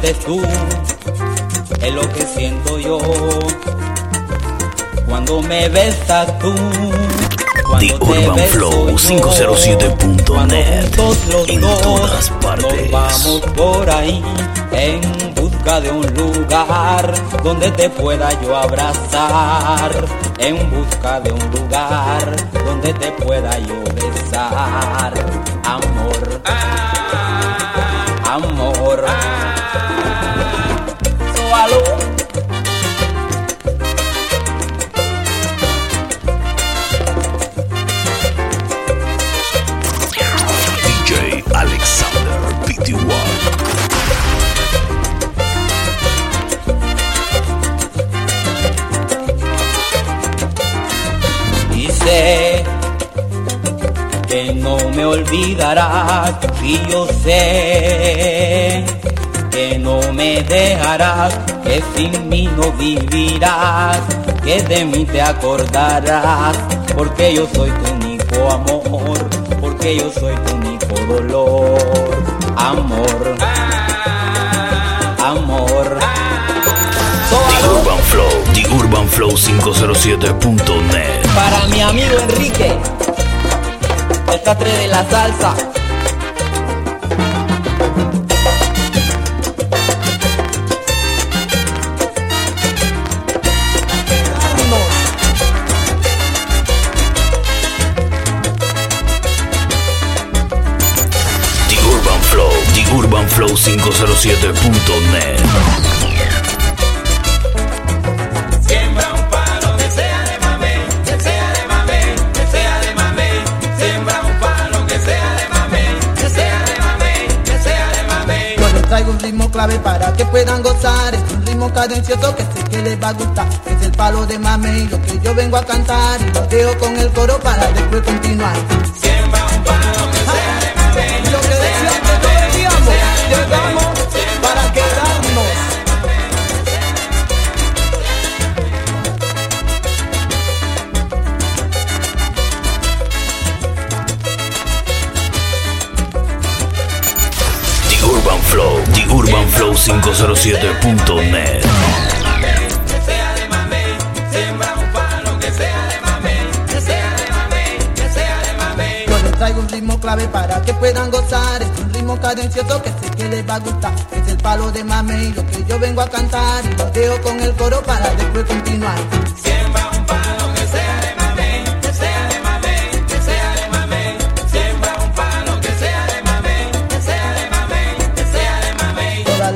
sientes tú. Es lo que siento yo. Cuando me besas tú. The Cuando te Urban beso Flow yo, 507.net. cuando juntos los En dos todas partes. Nos vamos por ahí en busca de un lugar donde te pueda yo abrazar. En busca de un lugar donde te pueda yo besar. Amor. Amor. Olvidarás y yo sé que no me dejarás, que sin mí no vivirás, que de mí te acordarás, porque yo soy tu único amor, porque yo soy tu único dolor, amor, amor. The Urban Flow, The Urban Flow 507.net. Para mi amigo Enrique, el catre de la salsa. The Urban Flow, The Urban Flow 507.net. traigo un ritmo clave para que puedan gozar. Es un ritmo cadencioso que sé que les va a gustar. Es el palo de mame y lo que yo vengo a cantar. Y lo dejo con el coro para después continuar. Siembra un palo que sea de. Lo que decía que todos decíamos, llegamos para quedarnos. urbanflow507.net Que sea de mame, que sea de mame, que sea de mame, que sea de mame. Yo les Traigo un ritmo clave para que puedan gozar. Es un ritmo cadencioso que sé que les va a gustar. Es el palo de mame lo que yo vengo a cantar. Y lo dejo con el coro para después continuar. Siembra un palo.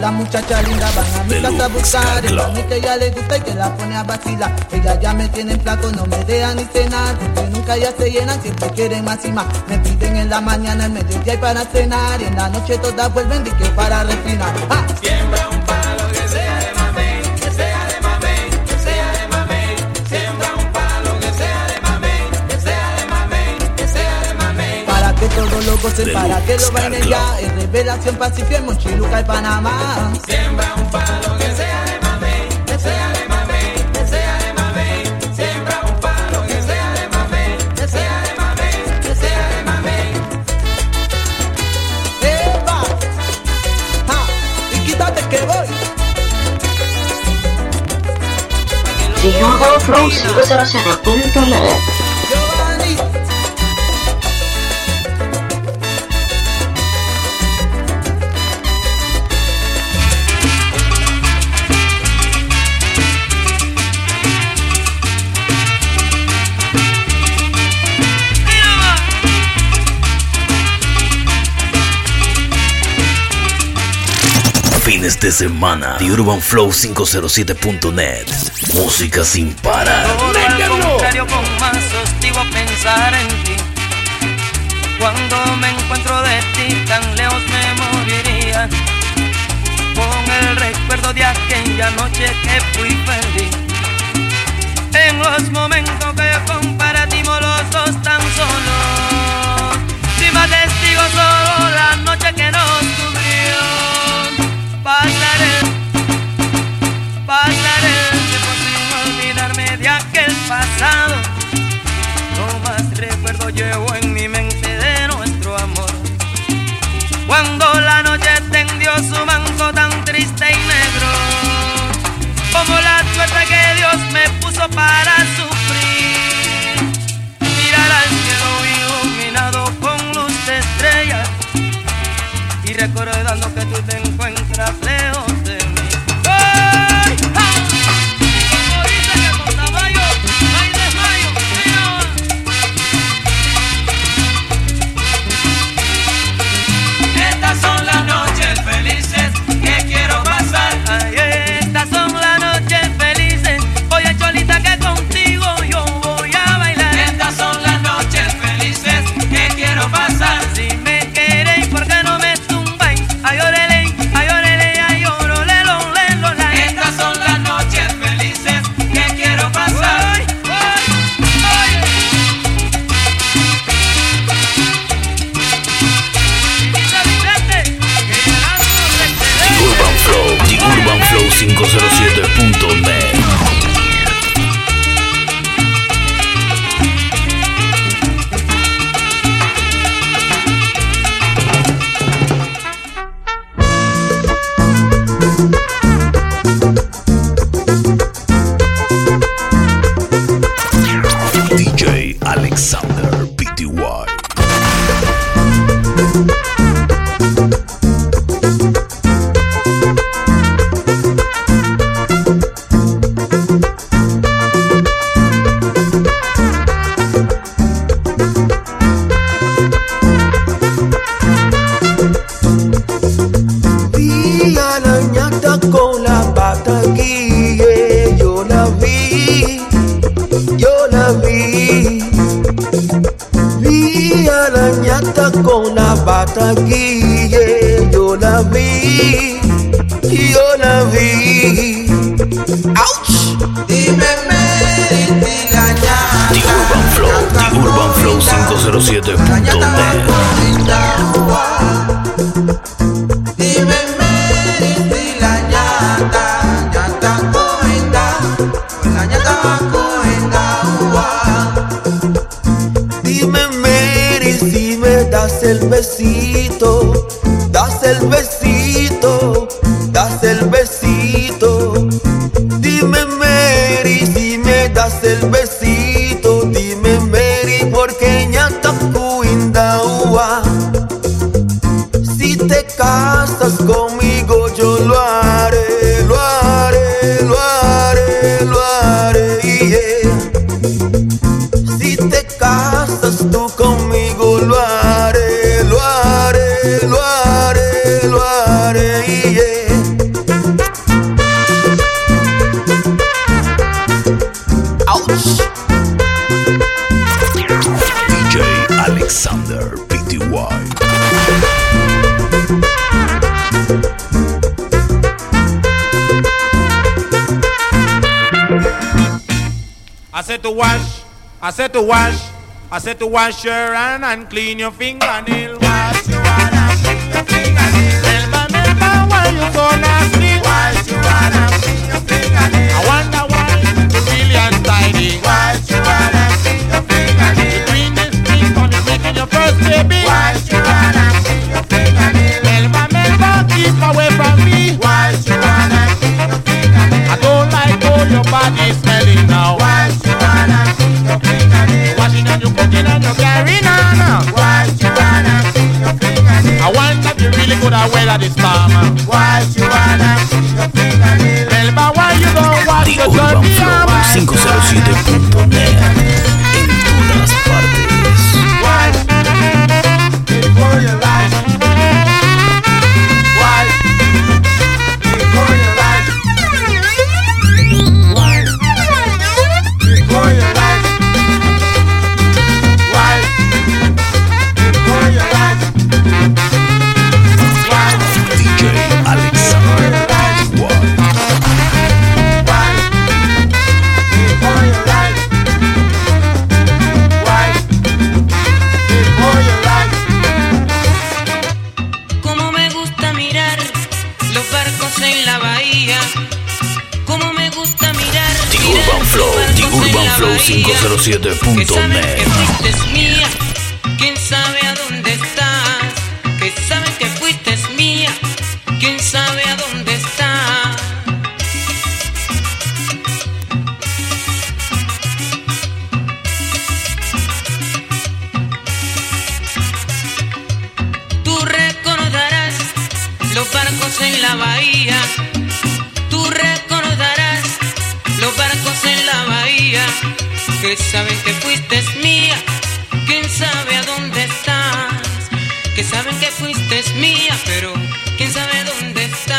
Las muchachas lindas van a mi casa a buscar. El mami que ella le gusta y que la pone a vacilar. Ella ya me tiene en flaco, no me dejan ni cenar Porque nunca ya se llenan, siempre quieren más y más. Me piden en la mañana, en mediodía y para cenar Y en la noche todas vuelven y que para refinar. ¡Ah! Gocen, para que lo bailen ya En Revelación Pacífico, en Monchiluca y Panamá Siembra un palo que sea de mamey, que sea de mamey, que sea de mamey. Siembra un palo que sea de mamey, que sea de mamey, que sea de mamey. ¡Eva! ¡Ah! Y quítate que voy Urban Flow 507.net. de semana. The Urban Flow 507.net. Música sin parar. Todo al contrario, con más hostigo pensar en ti. Cuando me encuentro de ti, tan lejos me moriría. Con el recuerdo de aquella noche que fui feliz. En los momentos que compartimos los dos tan solos. Si más testigo solo la noche. Pasaré, pasaré el tiempo sin olvidarme de aquel pasado. No más recuerdo llevo en 507.net. said to wash, I said to wash, I said to wash your hand and clean your fingernail. Wash your hand and clean your fingernail. Melba, Melba, why you so nasty? Wash your hand and clean your fingernail. I wonder why you really untidy. Wash your hand and clean your fingernail. The green is green on you making your first baby. Wash your hand and clean your fingernail. Melba, Melba, keep away from me. Wash your hand and clean your fingernail. I don't like all your body smelling have weathered this storm. Your fingernail. Melba, why you don't arm? 507.net. fuiste mía, pero ¿quién sabe dónde estás?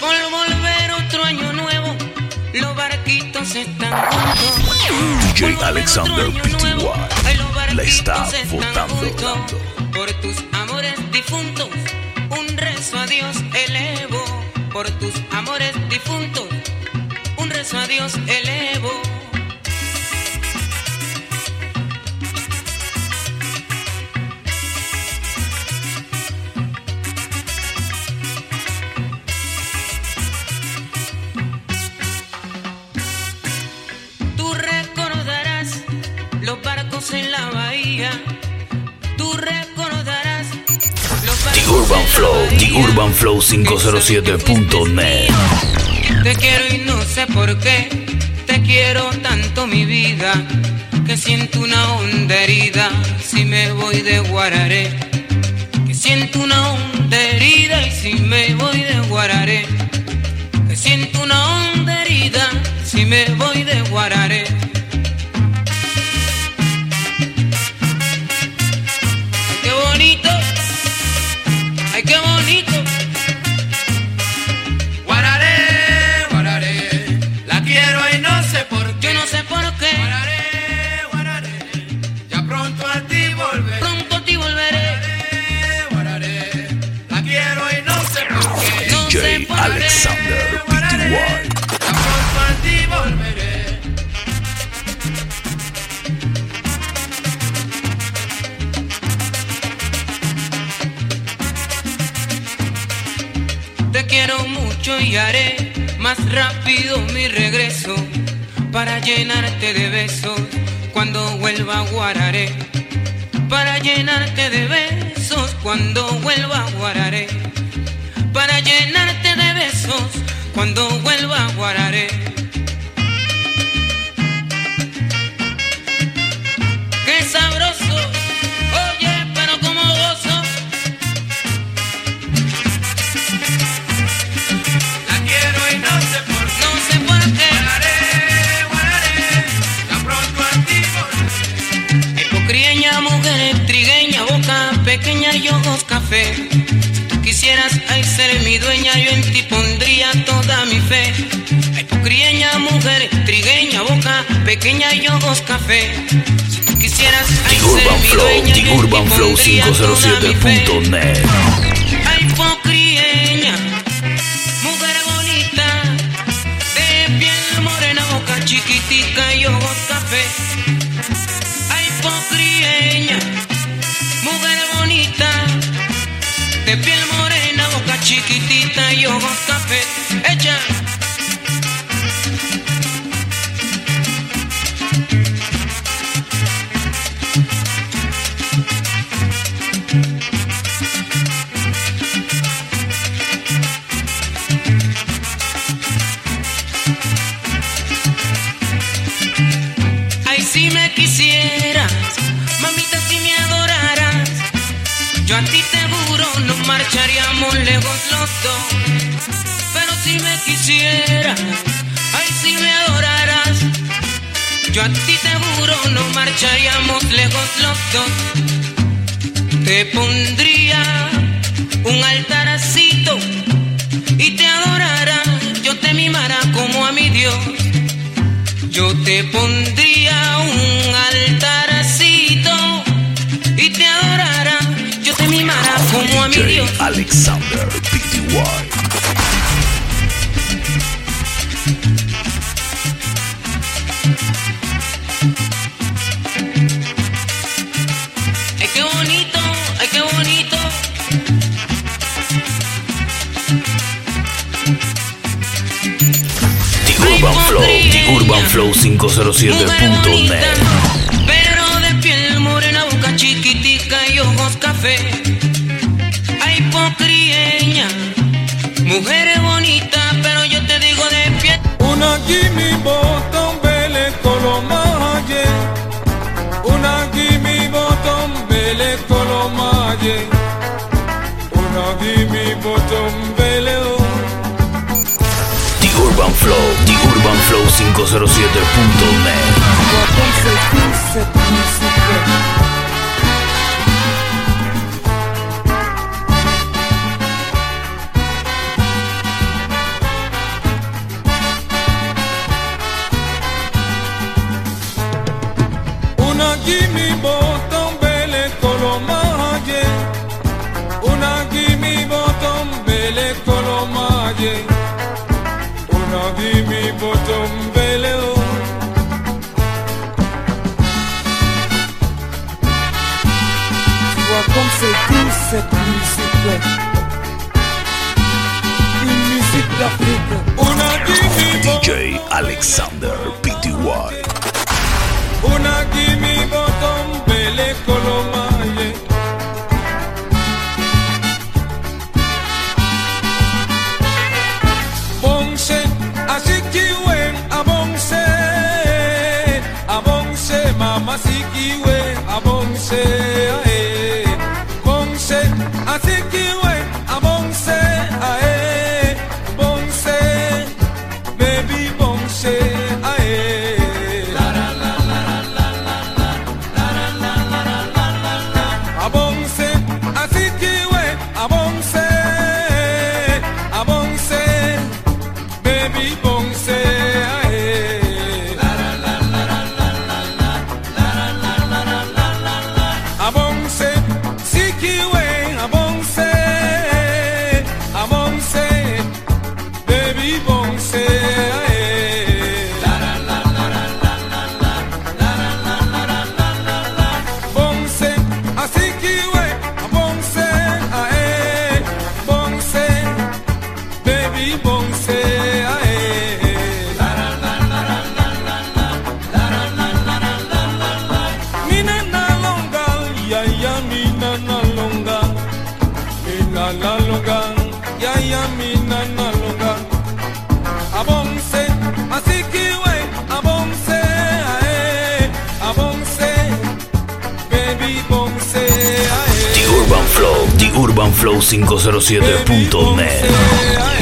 Por volver otro año nuevo, los barquitos están juntos. DJ Alexander PTY la está votando. Por tus amores difuntos, Dios elevo. Por tus amores difuntos, un rezo a Dios elevo. Flow. The Urban Flow 507.net. Te quiero y no sé por qué. Te quiero tanto mi vida. Que siento una honda herida si me voy de Guararé. Que siento una honda herida y si me voy de Guararé. Que siento una honda herida si me voy de Guararé. Te quiero mucho y haré más rápido mi regreso para llenarte de besos cuando vuelva a Guararé. Para llenarte de besos cuando vuelva cuando vuelva a Guararé. Ser mi dueña, yo en ti pondría toda mi fe. Hipocrieña, mujer trigueña, boca pequeña y ojos café. Si tú quisieras ay, ser mi Flow, dueña, The yo en ti Flow pondría toda mi fe. Marcharíamos lejos los dos. Te pondría un altarcito y te adorara, yo te mimara como a mi Dios. Yo te pondría un altarcito y te adorara, yo te mimara como a mi Dios. Alexander PTY. bonito, ay, qué bonito. The Urban Flow, The Urban Flow 507.net. Pero de piel morena, boca chiquitica y ojos café. Ay, hipocreña, mujeres bonitas, pero yo te digo de piel. Una quimia mwenyewe unadhimi poto mbeleo The Urban Flow, The Urban Flow 507.net Alexander UrbanFlow507.net.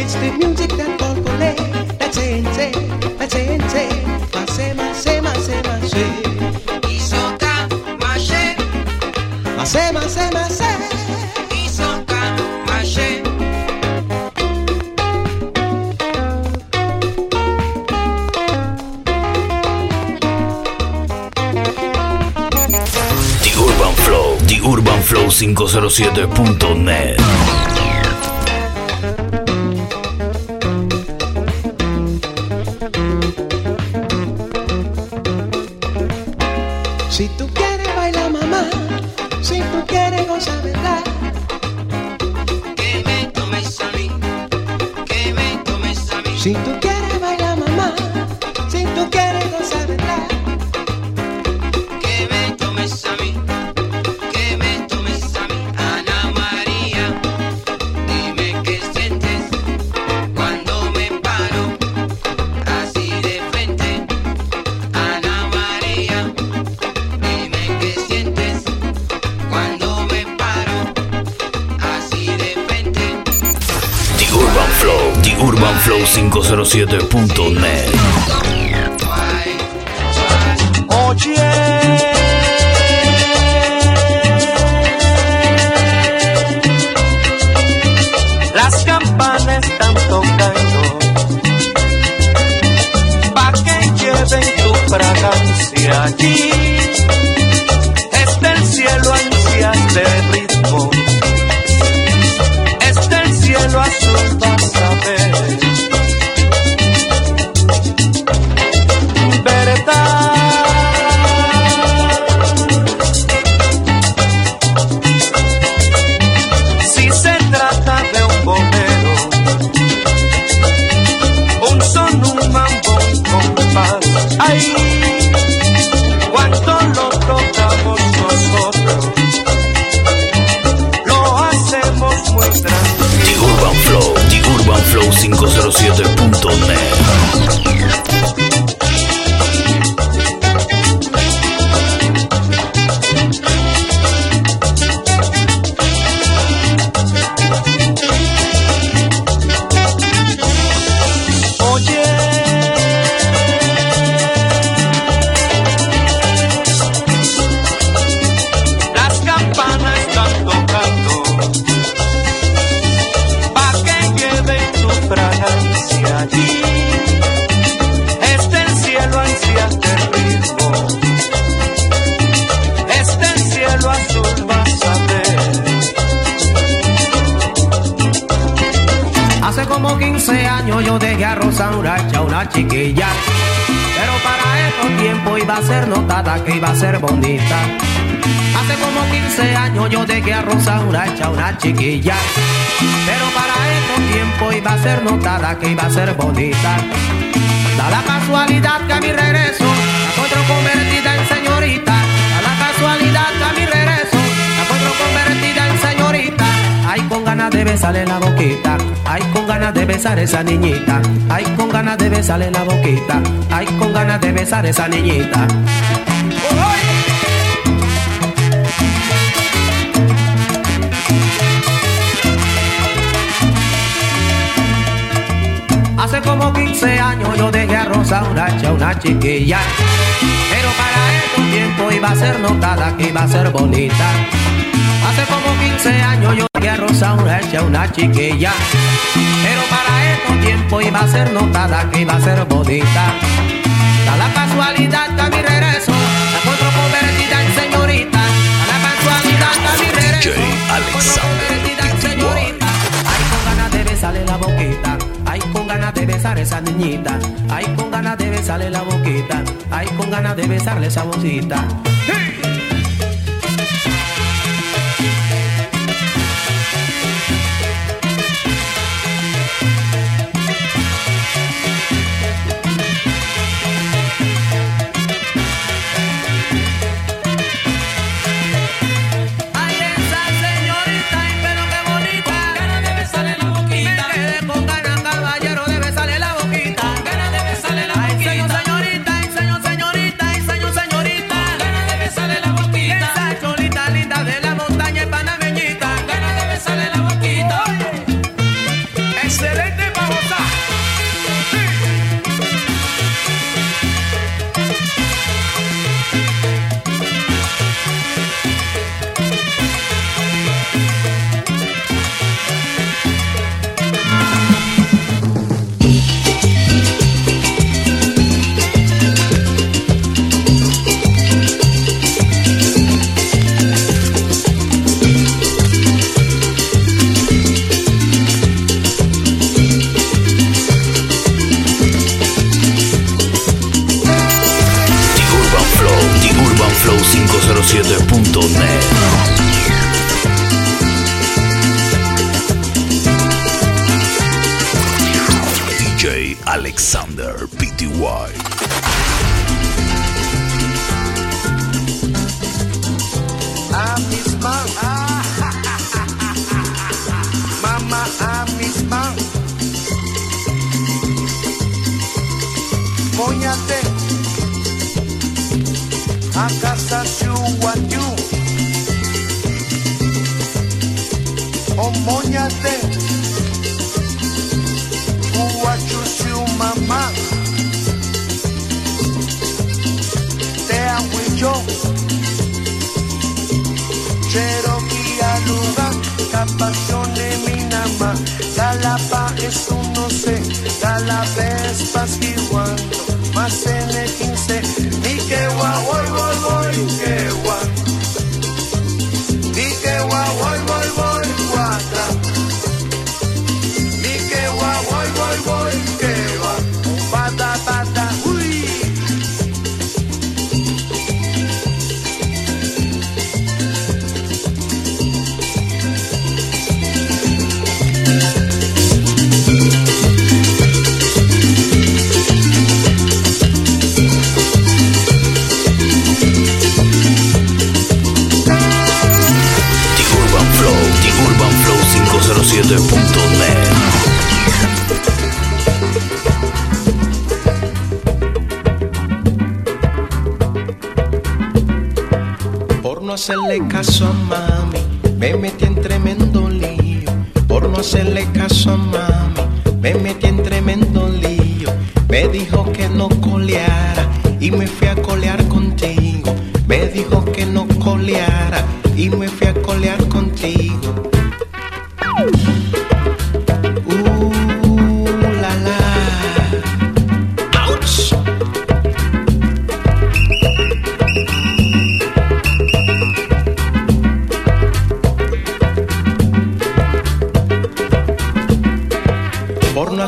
It's the music that all play. That's it, that's it, that's it, that's it. Masé, masé, masé, masé. Isoka, masé. Masé, masé, masé. Isoka. The Urban Flow, The Urban Flow 507.net. urbanflow507.net. Oye. Las campanas están tocando pa que lleven tu fragancia allí. Está el cielo ansias de ritmo. Está el cielo azul. Chiquilla. Pero para estos tiempos iba a ser notada que iba a ser bonita. Da la casualidad que a mi regreso la encuentro convertida en señorita. Da la casualidad que a mi regreso la encuentro convertida en señorita. Ay, con ganas de besarle la boquita. Ay, con ganas de besar esa niñita. Ay, con ganas de besarle la boquita. Ay, con ganas de besar esa niñita. Yo dejé a Rosa Uracha, una chiquilla. Pero para estos tiempos iba a ser notada que iba a ser bonita. Hace como 15 años yo dejé a Rosa Uracha, una chiquilla. Pero para estos tiempos iba a ser notada que iba a ser bonita. Da la casualidad que a mi regreso la encuentro convertida en señorita. Da la casualidad que a mi regreso la encuentro convertida en señorita. Ay, con ganas de besarle la boquita. Con ganas de besar esa niñita. Ay, con ganas de besarle la boquita. Ay, con ganas de besarle esa bolsita. Ay, flow507.net. J. Alexander. moñate, guacho mamá, te agüillo, Cherokee aluga, capazone minama, galapa es un no sé, galapes pasquiguan, más en el 15, ni que guau, voy, voy, voy, que guau. nunca.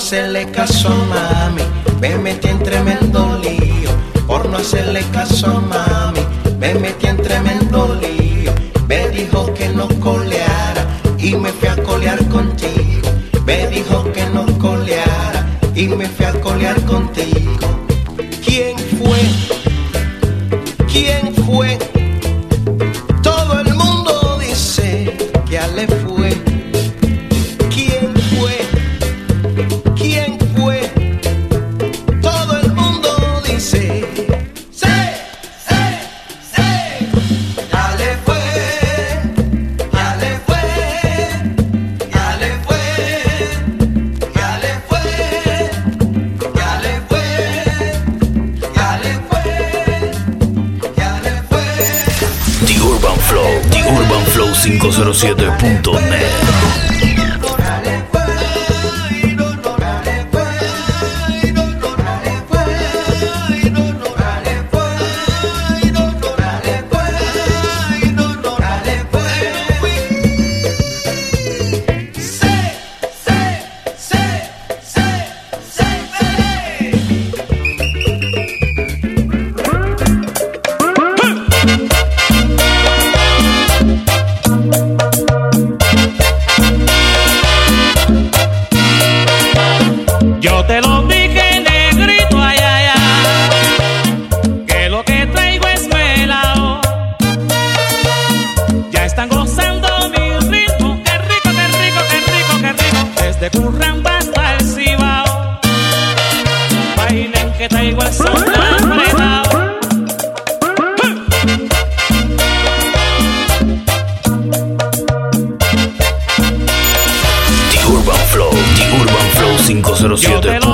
hacerle caso a mami, me metí en tremendo lío. Por no hacerle caso a mami, me metí en tremendo lío. Me dijo que no coleara y me fui a colear contigo. Me dijo que no coleara y me fui a colear contigo. blog, theurbanflow507.net. 007.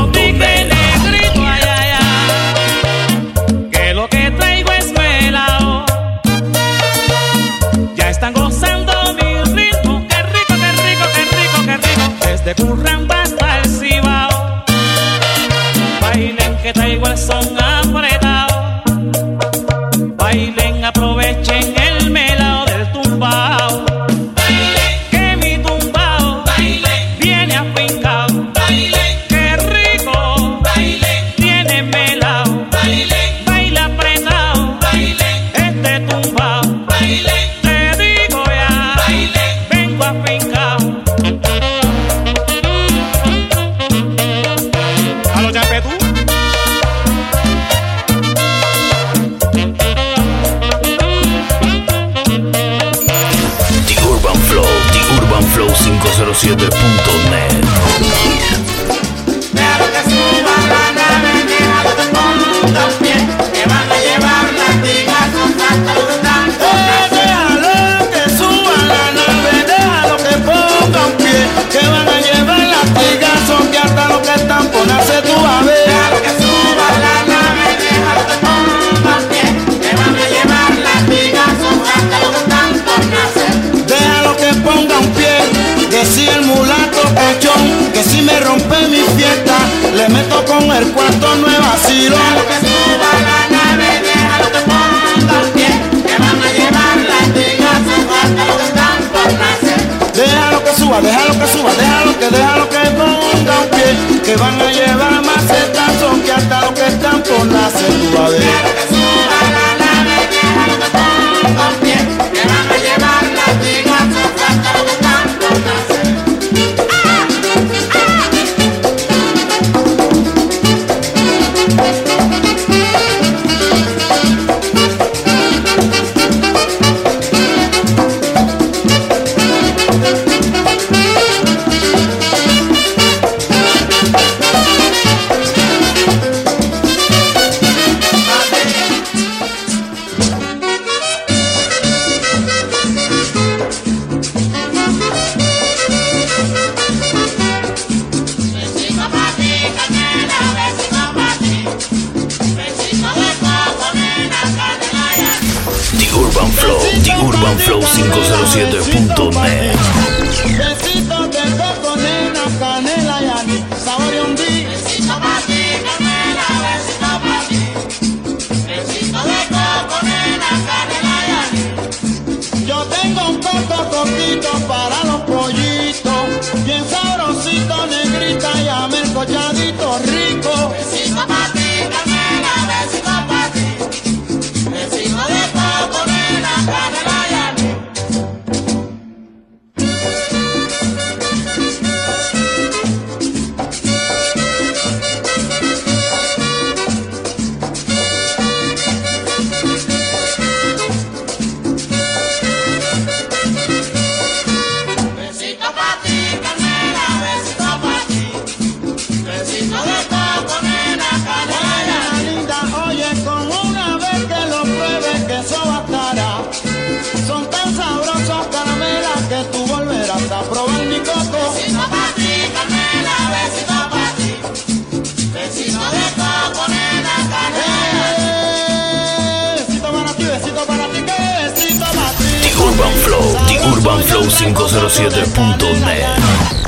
urbanflow507.net